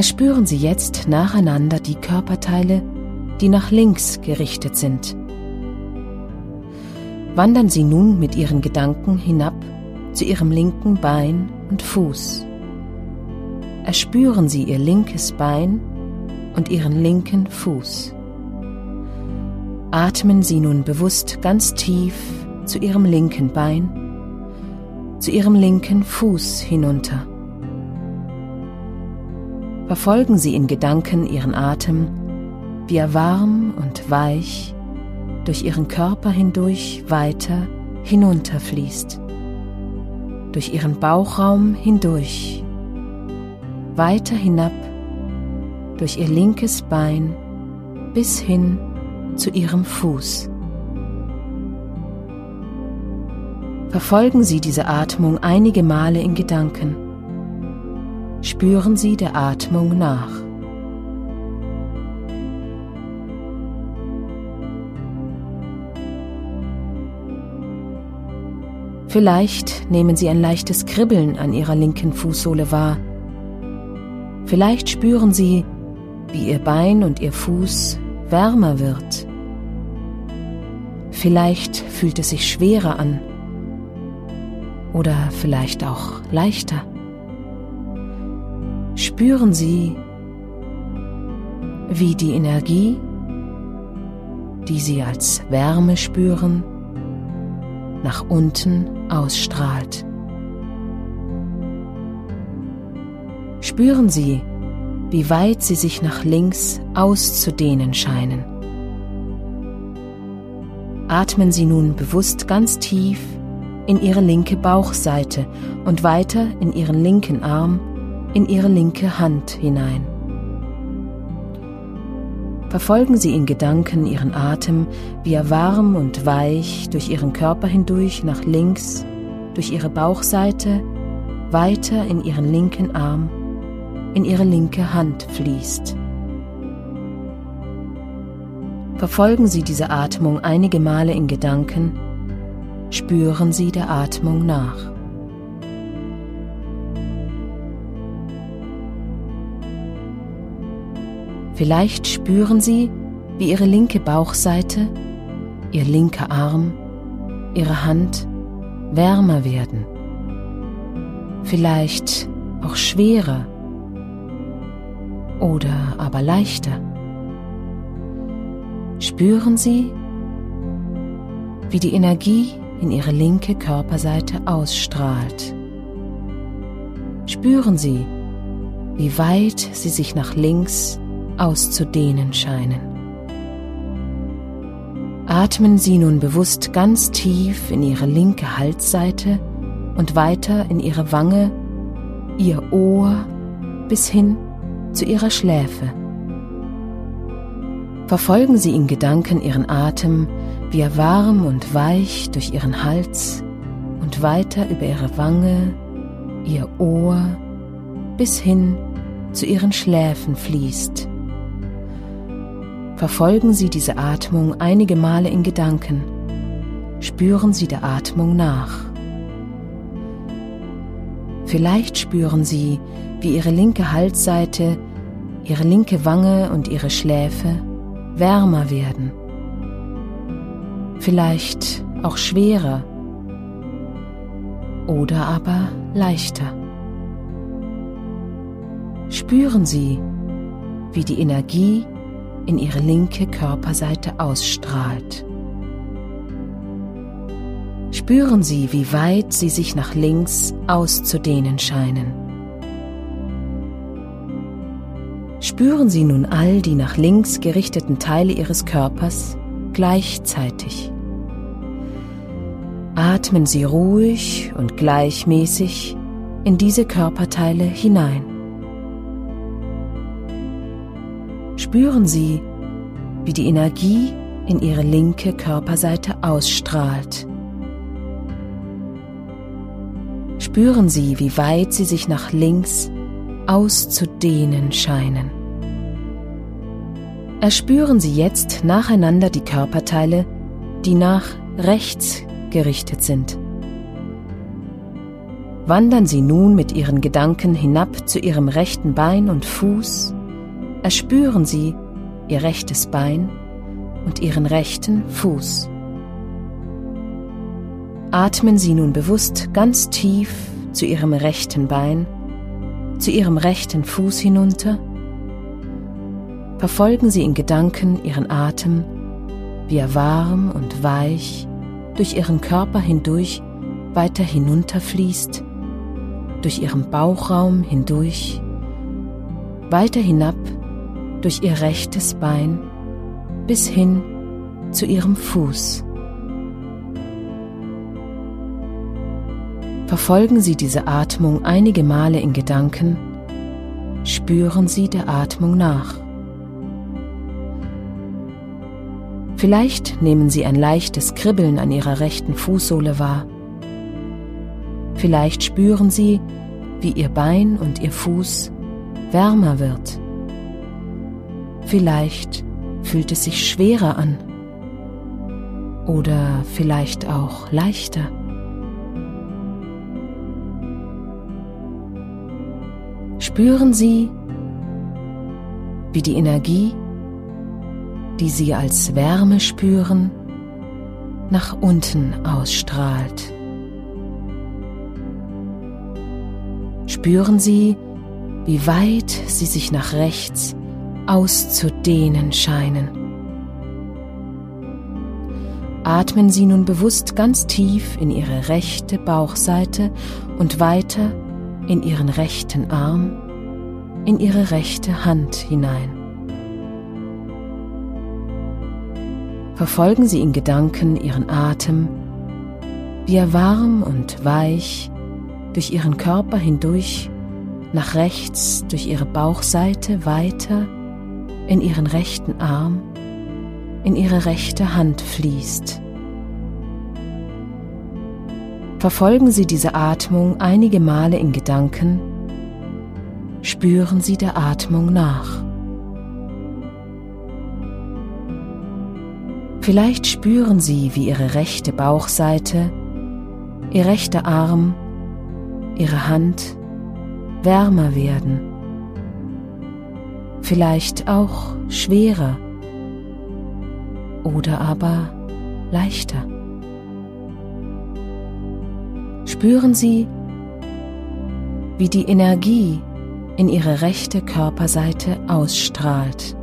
Erspüren Sie jetzt nacheinander die Körperteile, die nach links gerichtet sind. Wandern Sie nun mit Ihren Gedanken hinab zu Ihrem linken Bein und Fuß. Erspüren Sie Ihr linkes Bein und Ihren linken Fuß. Atmen Sie nun bewusst ganz tief zu Ihrem linken Bein, zu Ihrem linken Fuß hinunter. Verfolgen Sie in Gedanken Ihren Atem, wie er warm und weich durch Ihren Körper hindurch weiter hinunterfließt, durch Ihren Bauchraum hindurch, weiter hinab, durch Ihr linkes Bein bis hin zu Ihrem Fuß. Verfolgen Sie diese Atmung einige Male in Gedanken. Spüren Sie der Atmung nach. Vielleicht nehmen Sie ein leichtes Kribbeln an Ihrer linken Fußsohle wahr. Vielleicht spüren Sie, wie Ihr Bein und Ihr Fuß wärmer wird. Vielleicht fühlt es sich schwerer an oder vielleicht auch leichter. Spüren Sie, wie die Energie, die Sie als Wärme spüren, nach unten ausstrahlt. Spüren Sie, wie weit sie sich nach links auszudehnen scheinen. Atmen Sie nun bewusst ganz tief in Ihre linke Bauchseite und weiter in Ihren linken Arm, in Ihre linke Hand hinein. Verfolgen Sie in Gedanken Ihren Atem, wie er warm und weich durch Ihren Körper hindurch nach links, durch Ihre Bauchseite, weiter in Ihren linken Arm in ihre linke Hand fließt. Verfolgen Sie diese Atmung einige Male in Gedanken, spüren Sie der Atmung nach. Vielleicht spüren Sie, wie Ihre linke Bauchseite, Ihr linker Arm, Ihre Hand wärmer werden. Vielleicht auch schwerer oder aber leichter. Spüren Sie, wie die Energie in Ihre linke Körperseite ausstrahlt. Spüren Sie, wie weit sie sich nach links auszudehnen scheinen. Atmen Sie nun bewusst ganz tief in Ihre linke Halsseite und weiter in Ihre Wange, Ihr Ohr bis hin zu ihrer Schläfe. Verfolgen Sie in Gedanken Ihren Atem, wie er warm und weich durch Ihren Hals und weiter über Ihre Wange, Ihr Ohr bis hin zu Ihren Schläfen fließt. Verfolgen Sie diese Atmung einige Male in Gedanken. Spüren Sie der Atmung nach. Vielleicht spüren Sie, wie Ihre linke Halsseite, Ihre linke Wange und Ihre Schläfe wärmer werden. Vielleicht auch schwerer oder aber leichter. Spüren Sie, wie die Energie in Ihre linke Körperseite ausstrahlt. Spüren Sie, wie weit Sie sich nach links auszudehnen scheinen. Spüren Sie nun all die nach links gerichteten Teile Ihres Körpers gleichzeitig. Atmen Sie ruhig und gleichmäßig in diese Körperteile hinein. Spüren Sie, wie die Energie in Ihre linke Körperseite ausstrahlt spüren Sie, wie weit Sie sich nach links auszudehnen scheinen. Erspüren Sie jetzt nacheinander die Körperteile, die nach rechts gerichtet sind. Wandern Sie nun mit Ihren Gedanken hinab zu Ihrem rechten Bein und Fuß, erspüren Sie Ihr rechtes Bein und Ihren rechten Fuß. Atmen Sie nun bewusst ganz tief zu Ihrem rechten Bein, zu Ihrem rechten Fuß hinunter. Verfolgen Sie in Gedanken Ihren Atem, wie er warm und weich durch Ihren Körper hindurch weiter hinunterfließt, durch Ihren Bauchraum hindurch, weiter hinab durch Ihr rechtes Bein bis hin zu Ihrem Fuß. Verfolgen Sie diese Atmung einige Male in Gedanken, spüren Sie der Atmung nach. Vielleicht nehmen Sie ein leichtes Kribbeln an Ihrer rechten Fußsohle wahr. Vielleicht spüren Sie, wie Ihr Bein und Ihr Fuß wärmer wird. Vielleicht fühlt es sich schwerer an oder vielleicht auch leichter. Spüren Sie, wie die Energie, die Sie als Wärme spüren, nach unten ausstrahlt. Spüren Sie, wie weit Sie sich nach rechts auszudehnen scheinen. Atmen Sie nun bewusst ganz tief in Ihre rechte Bauchseite und weiter in Ihren rechten Arm in ihre rechte Hand hinein. Verfolgen Sie in Gedanken Ihren Atem, wie er warm und weich durch Ihren Körper hindurch nach rechts durch Ihre Bauchseite weiter in Ihren rechten Arm, in Ihre rechte Hand fließt. Verfolgen Sie diese Atmung einige Male in Gedanken, spüren Sie der Atmung nach. Vielleicht spüren Sie, wie Ihre rechte Bauchseite, Ihr rechter Arm, Ihre Hand wärmer werden. Vielleicht auch schwerer oder aber leichter. Spüren Sie, wie die Energie in ihre rechte Körperseite ausstrahlt.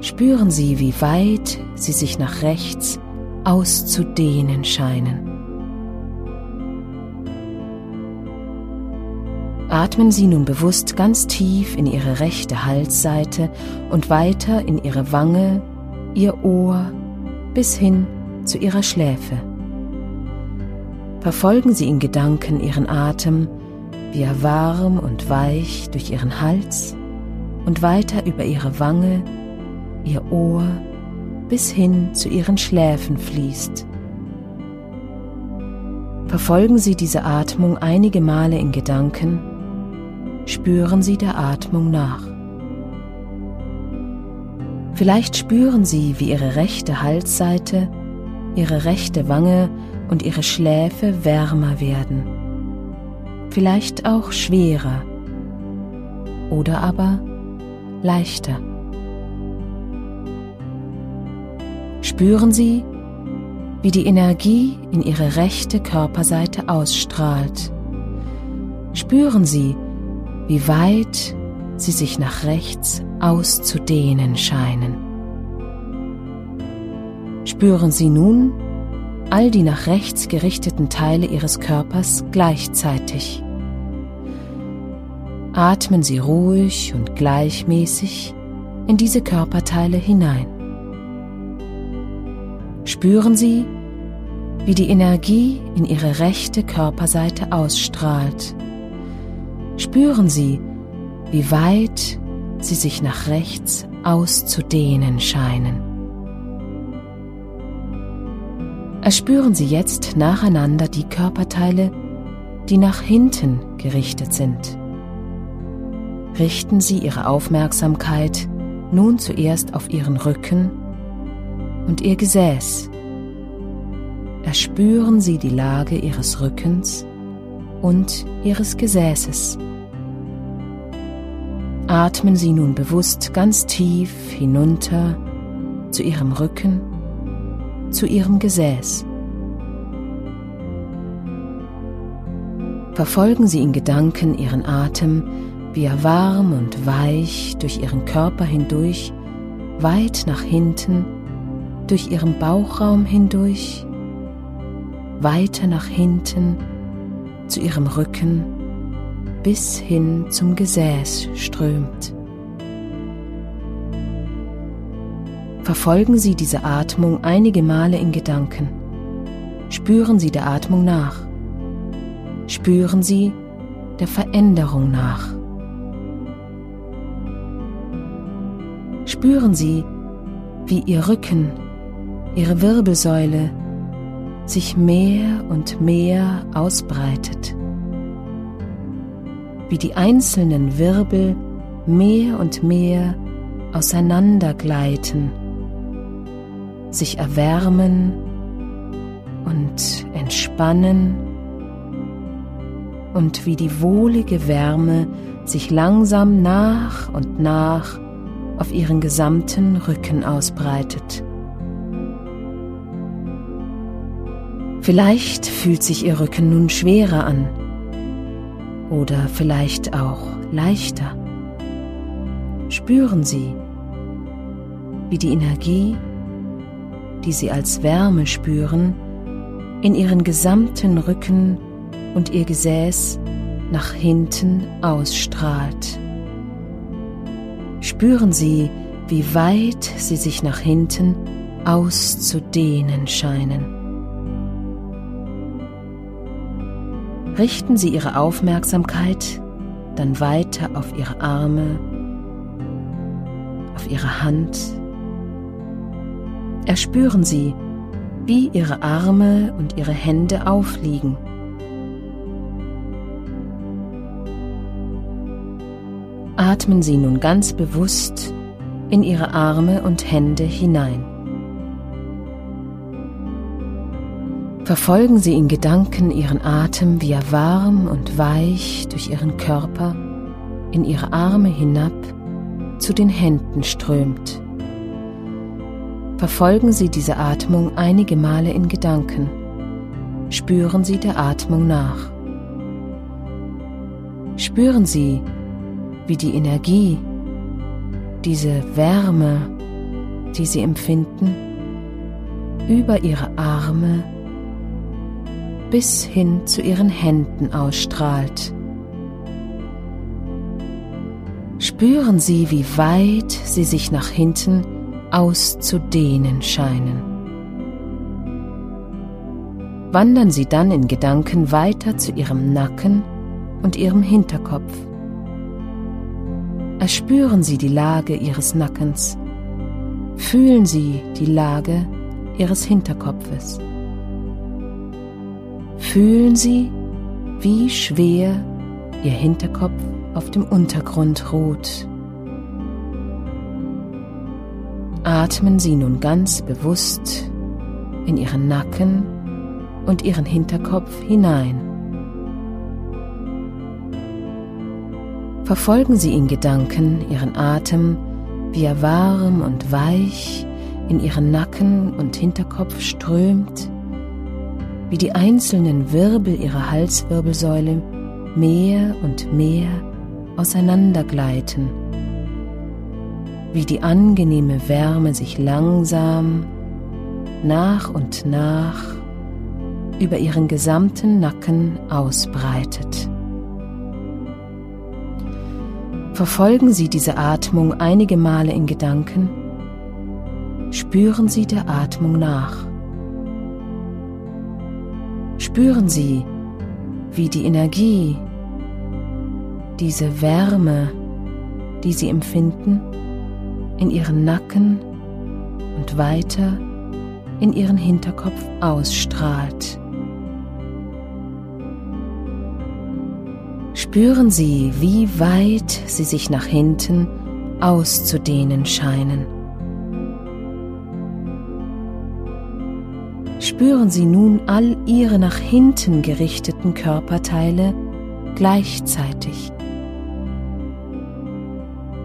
Spüren Sie, wie weit sie sich nach rechts auszudehnen scheinen. Atmen Sie nun bewusst ganz tief in Ihre rechte Halsseite und weiter in Ihre Wange, Ihr Ohr bis hin zu Ihrer Schläfe. Verfolgen Sie in Gedanken Ihren Atem, wie er warm und weich durch ihren Hals und weiter über ihre Wange, ihr Ohr bis hin zu ihren Schläfen fließt. Verfolgen Sie diese Atmung einige Male in Gedanken, spüren Sie der Atmung nach. Vielleicht spüren Sie, wie Ihre rechte Halsseite, Ihre rechte Wange und Ihre Schläfe wärmer werden vielleicht auch schwerer oder aber leichter. Spüren Sie, wie die Energie in Ihre rechte Körperseite ausstrahlt. Spüren Sie, wie weit sie sich nach rechts auszudehnen scheinen. Spüren Sie nun all die nach rechts gerichteten Teile Ihres Körpers gleichzeitig. Atmen Sie ruhig und gleichmäßig in diese Körperteile hinein. Spüren Sie, wie die Energie in Ihre rechte Körperseite ausstrahlt. Spüren Sie, wie weit sie sich nach rechts auszudehnen scheinen. Erspüren Sie jetzt nacheinander die Körperteile, die nach hinten gerichtet sind richten Sie Ihre Aufmerksamkeit nun zuerst auf Ihren Rücken und Ihr Gesäß. Erspüren Sie die Lage Ihres Rückens und Ihres Gesäßes. Atmen Sie nun bewusst ganz tief hinunter zu Ihrem Rücken, zu Ihrem Gesäß. Verfolgen Sie in Gedanken Ihren Atem, wie er warm und weich durch Ihren Körper hindurch, weit nach hinten, durch Ihren Bauchraum hindurch, weiter nach hinten, zu Ihrem Rücken, bis hin zum Gesäß strömt. Verfolgen Sie diese Atmung einige Male in Gedanken. Spüren Sie der Atmung nach. Spüren Sie der Veränderung nach. Spüren Sie, wie Ihr Rücken, Ihre Wirbelsäule sich mehr und mehr ausbreitet, wie die einzelnen Wirbel mehr und mehr auseinandergleiten, sich erwärmen und entspannen und wie die wohlige Wärme sich langsam nach und nach auf ihren gesamten Rücken ausbreitet. Vielleicht fühlt sich ihr Rücken nun schwerer an oder vielleicht auch leichter. Spüren Sie, wie die Energie, die Sie als Wärme spüren, in Ihren gesamten Rücken und ihr Gesäß nach hinten ausstrahlt. Spüren Sie, wie weit sie sich nach hinten auszudehnen scheinen. Richten Sie Ihre Aufmerksamkeit dann weiter auf Ihre Arme, auf Ihre Hand. Erspüren Sie, wie Ihre Arme und Ihre Hände aufliegen. Atmen Sie nun ganz bewusst in Ihre Arme und Hände hinein. Verfolgen Sie in Gedanken Ihren Atem, wie er warm und weich durch Ihren Körper in Ihre Arme hinab zu den Händen strömt. Verfolgen Sie diese Atmung einige Male in Gedanken. Spüren Sie der Atmung nach. Spüren Sie, wie die Energie, diese Wärme, die sie empfinden, über ihre Arme bis hin zu ihren Händen ausstrahlt. Spüren Sie, wie weit sie sich nach hinten auszudehnen scheinen. Wandern Sie dann in Gedanken weiter zu Ihrem Nacken und Ihrem Hinterkopf. Erspüren Sie die Lage Ihres Nackens. Fühlen Sie die Lage Ihres Hinterkopfes. Fühlen Sie, wie schwer Ihr Hinterkopf auf dem Untergrund ruht. Atmen Sie nun ganz bewusst in Ihren Nacken und Ihren Hinterkopf hinein. Verfolgen Sie in Gedanken Ihren Atem, wie er warm und weich in Ihren Nacken und Hinterkopf strömt, wie die einzelnen Wirbel Ihrer Halswirbelsäule mehr und mehr auseinandergleiten, wie die angenehme Wärme sich langsam nach und nach über Ihren gesamten Nacken ausbreitet. Verfolgen Sie diese Atmung einige Male in Gedanken. Spüren Sie der Atmung nach. Spüren Sie, wie die Energie, diese Wärme, die Sie empfinden, in Ihren Nacken und weiter in Ihren Hinterkopf ausstrahlt. spüren Sie, wie weit Sie sich nach hinten auszudehnen scheinen. Spüren Sie nun all Ihre nach hinten gerichteten Körperteile gleichzeitig.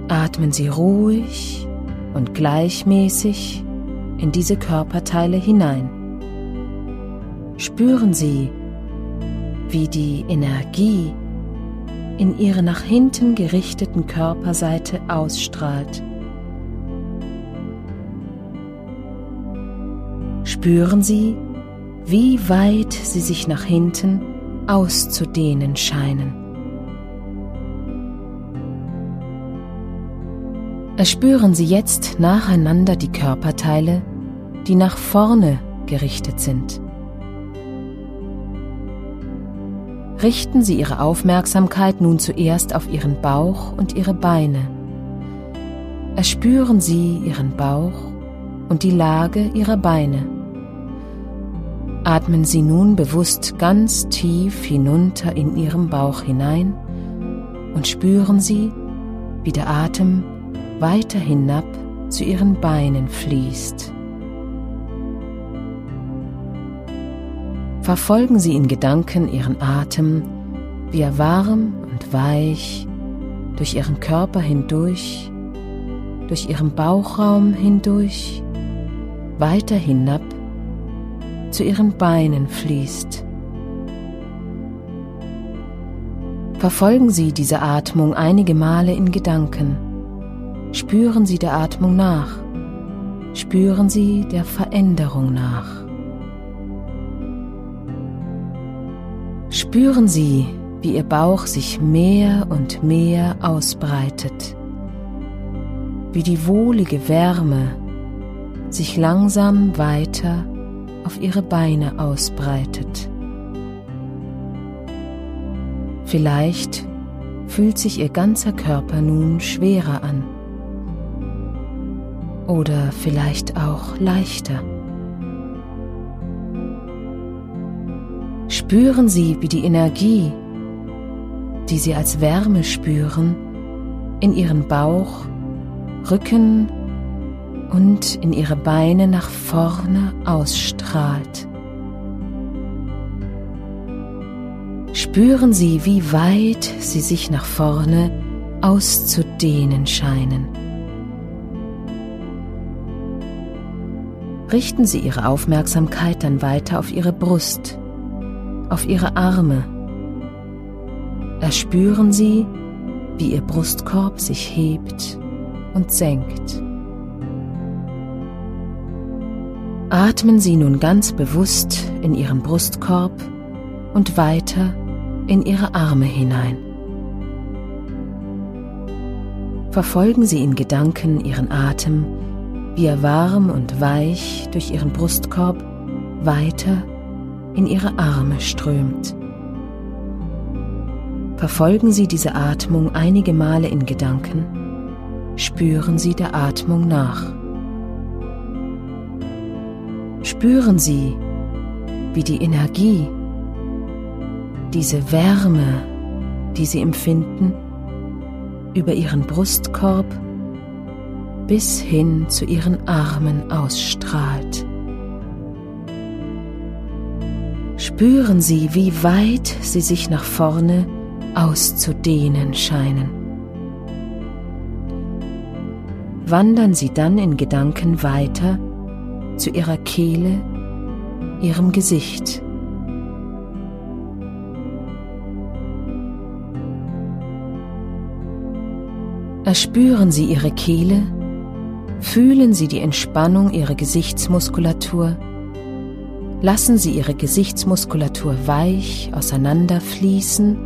Atmen Sie ruhig und gleichmäßig in diese Körperteile hinein. Spüren Sie, wie die Energie in Ihre nach hinten gerichteten Körperseite ausstrahlt. Spüren Sie, wie weit Sie sich nach hinten auszudehnen scheinen. Erspüren Sie jetzt nacheinander die Körperteile, die nach vorne gerichtet sind. Richten Sie Ihre Aufmerksamkeit nun zuerst auf Ihren Bauch und Ihre Beine. Erspüren Sie Ihren Bauch und die Lage Ihrer Beine. Atmen Sie nun bewusst ganz tief hinunter in Ihrem Bauch hinein und spüren Sie, wie der Atem weiter hinab zu Ihren Beinen fließt. Verfolgen Sie in Gedanken Ihren Atem, wie er warm und weich durch Ihren Körper hindurch, durch Ihren Bauchraum hindurch, weiter hinab zu Ihren Beinen fließt. Verfolgen Sie diese Atmung einige Male in Gedanken. Spüren Sie der Atmung nach. Spüren Sie der Veränderung nach. Spüren Sie, wie Ihr Bauch sich mehr und mehr ausbreitet, wie die wohlige Wärme sich langsam weiter auf Ihre Beine ausbreitet. Vielleicht fühlt sich Ihr ganzer Körper nun schwerer an oder vielleicht auch leichter. Spüren Sie, wie die Energie, die Sie als Wärme spüren, in Ihren Bauch, Rücken und in Ihre Beine nach vorne ausstrahlt. Spüren Sie, wie weit Sie sich nach vorne auszudehnen scheinen. Richten Sie Ihre Aufmerksamkeit dann weiter auf Ihre Brust auf ihre Arme. Erspüren Sie, wie ihr Brustkorb sich hebt und senkt. Atmen Sie nun ganz bewusst in Ihren Brustkorb und weiter in Ihre Arme hinein. Verfolgen Sie in Gedanken Ihren Atem, wie er warm und weich durch Ihren Brustkorb weiter in ihre Arme strömt. Verfolgen Sie diese Atmung einige Male in Gedanken, spüren Sie der Atmung nach. Spüren Sie, wie die Energie, diese Wärme, die Sie empfinden, über Ihren Brustkorb bis hin zu Ihren Armen ausstrahlt. spüren Sie, wie weit Sie sich nach vorne auszudehnen scheinen. Wandern Sie dann in Gedanken weiter zu Ihrer Kehle, Ihrem Gesicht. Erspüren Sie Ihre Kehle, fühlen Sie die Entspannung Ihrer Gesichtsmuskulatur, Lassen Sie Ihre Gesichtsmuskulatur weich auseinanderfließen.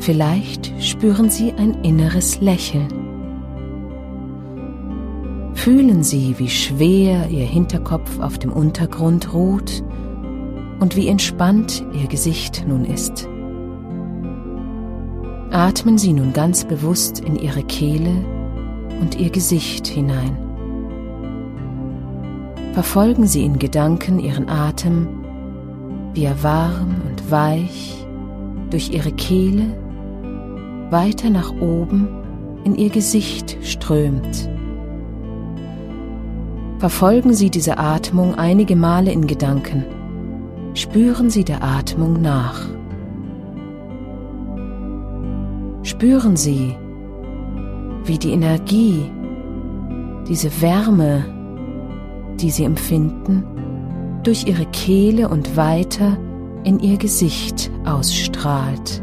Vielleicht spüren Sie ein inneres Lächeln. Fühlen Sie, wie schwer Ihr Hinterkopf auf dem Untergrund ruht und wie entspannt Ihr Gesicht nun ist. Atmen Sie nun ganz bewusst in Ihre Kehle und Ihr Gesicht hinein. Verfolgen Sie in Gedanken Ihren Atem, wie er warm und weich durch Ihre Kehle weiter nach oben in Ihr Gesicht strömt. Verfolgen Sie diese Atmung einige Male in Gedanken. Spüren Sie der Atmung nach. Spüren Sie, wie die Energie, diese Wärme, die Sie empfinden, durch Ihre Kehle und weiter in Ihr Gesicht ausstrahlt.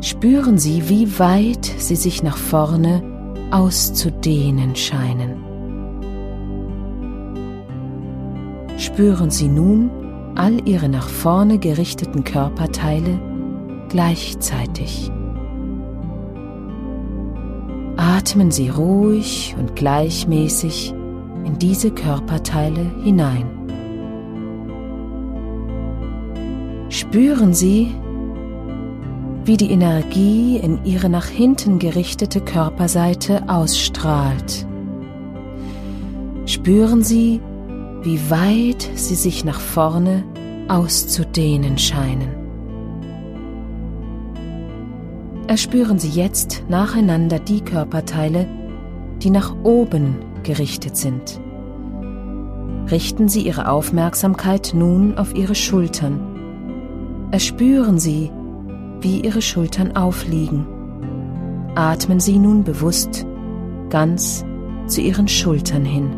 Spüren Sie, wie weit Sie sich nach vorne auszudehnen scheinen. Spüren Sie nun all Ihre nach vorne gerichteten Körperteile gleichzeitig. Atmen Sie ruhig und gleichmäßig in diese Körperteile hinein. Spüren Sie, wie die Energie in ihre nach hinten gerichtete Körperseite ausstrahlt. Spüren Sie, wie weit sie sich nach vorne auszudehnen scheinen. Erspüren Sie jetzt nacheinander die Körperteile, die nach oben gerichtet sind. Richten Sie Ihre Aufmerksamkeit nun auf Ihre Schultern. Erspüren Sie, wie Ihre Schultern aufliegen. Atmen Sie nun bewusst ganz zu Ihren Schultern hin.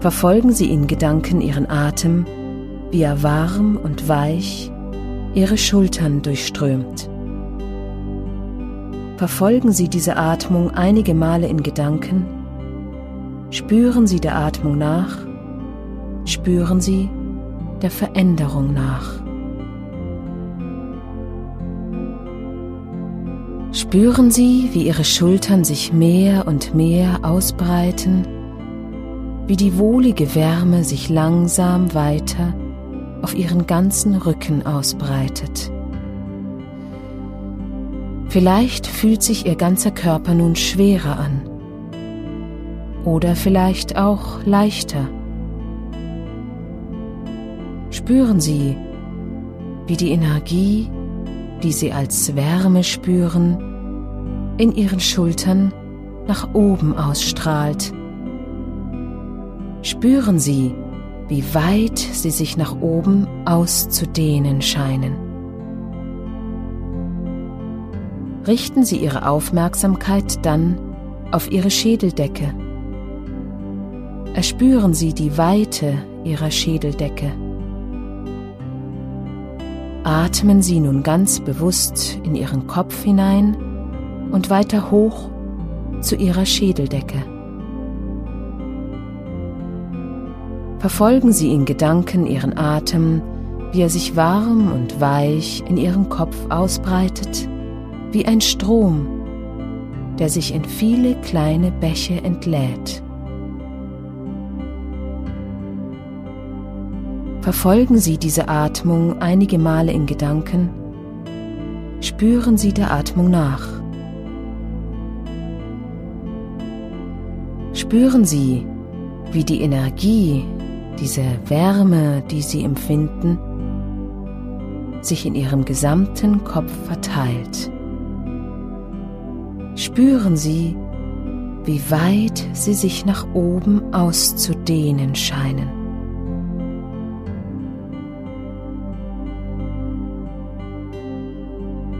Verfolgen Sie in Gedanken Ihren Atem, wie er warm und weich Ihre Schultern durchströmt. Verfolgen Sie diese Atmung einige Male in Gedanken. Spüren Sie der Atmung nach. Spüren Sie der Veränderung nach. Spüren Sie, wie Ihre Schultern sich mehr und mehr ausbreiten, wie die wohlige Wärme sich langsam weiter auf Ihren ganzen Rücken ausbreitet. Vielleicht fühlt sich Ihr ganzer Körper nun schwerer an oder vielleicht auch leichter. Spüren Sie, wie die Energie die sie als Wärme spüren, in ihren Schultern nach oben ausstrahlt. Spüren Sie, wie weit sie sich nach oben auszudehnen scheinen. Richten Sie Ihre Aufmerksamkeit dann auf Ihre Schädeldecke. Erspüren Sie die Weite Ihrer Schädeldecke. Atmen Sie nun ganz bewusst in Ihren Kopf hinein und weiter hoch zu Ihrer Schädeldecke. Verfolgen Sie in Gedanken Ihren Atem, wie er sich warm und weich in Ihrem Kopf ausbreitet, wie ein Strom, der sich in viele kleine Bäche entlädt. Verfolgen Sie diese Atmung einige Male in Gedanken. Spüren Sie der Atmung nach. Spüren Sie, wie die Energie, diese Wärme, die Sie empfinden, sich in Ihrem gesamten Kopf verteilt. Spüren Sie, wie weit sie sich nach oben auszudehnen scheinen.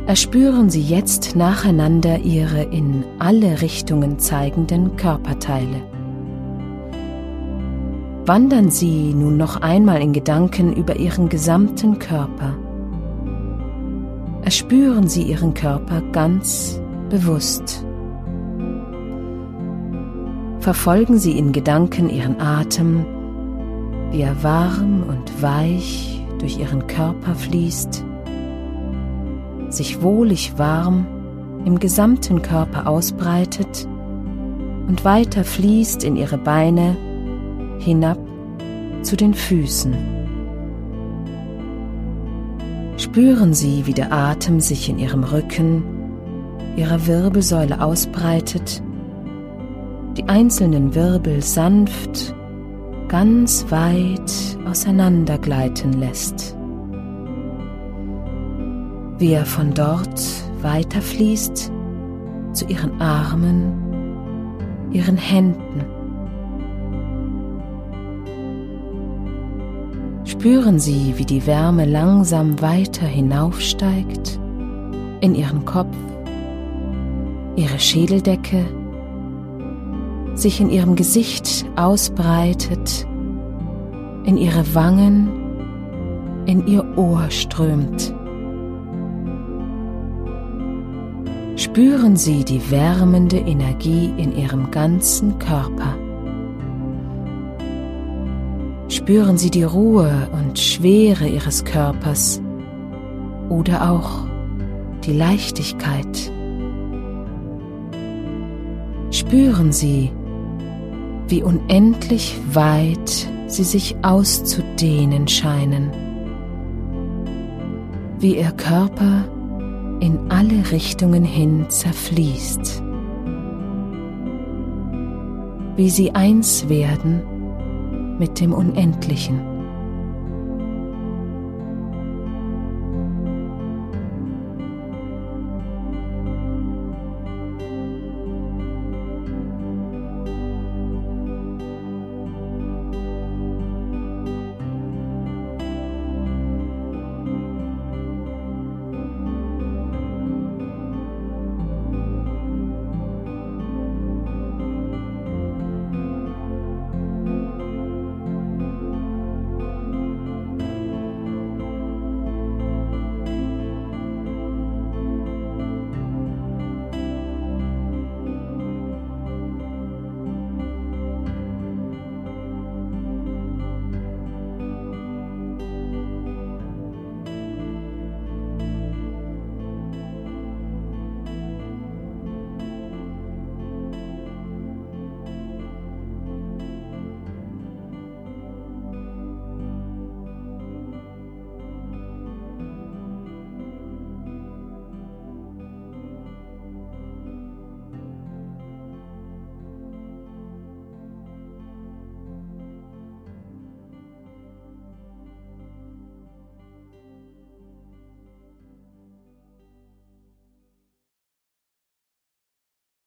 Erspüren Sie jetzt nacheinander Ihre in alle Richtungen zeigenden Körperteile. Wandern Sie nun noch einmal in Gedanken über Ihren gesamten Körper. Erspüren Sie Ihren Körper ganz bewusst. Verfolgen Sie in Gedanken Ihren Atem, wie er warm und weich durch Ihren Körper fließt sich wohlig warm im gesamten Körper ausbreitet und weiter fließt in ihre Beine hinab zu den Füßen. Spüren Sie, wie der Atem sich in Ihrem Rücken, Ihrer Wirbelsäule ausbreitet, die einzelnen Wirbel sanft, ganz weit auseinandergleiten lässt wie er von dort weiterfließt zu ihren Armen, ihren Händen. Spüren Sie, wie die Wärme langsam weiter hinaufsteigt in Ihren Kopf, Ihre Schädeldecke, sich in Ihrem Gesicht ausbreitet, in Ihre Wangen, in Ihr Ohr strömt. Spüren Sie die wärmende Energie in Ihrem ganzen Körper. Spüren Sie die Ruhe und Schwere Ihres Körpers oder auch die Leichtigkeit. Spüren Sie, wie unendlich weit Sie sich auszudehnen scheinen, wie Ihr Körper in alle Richtungen hin zerfließt, wie Sie eins werden mit dem Unendlichen.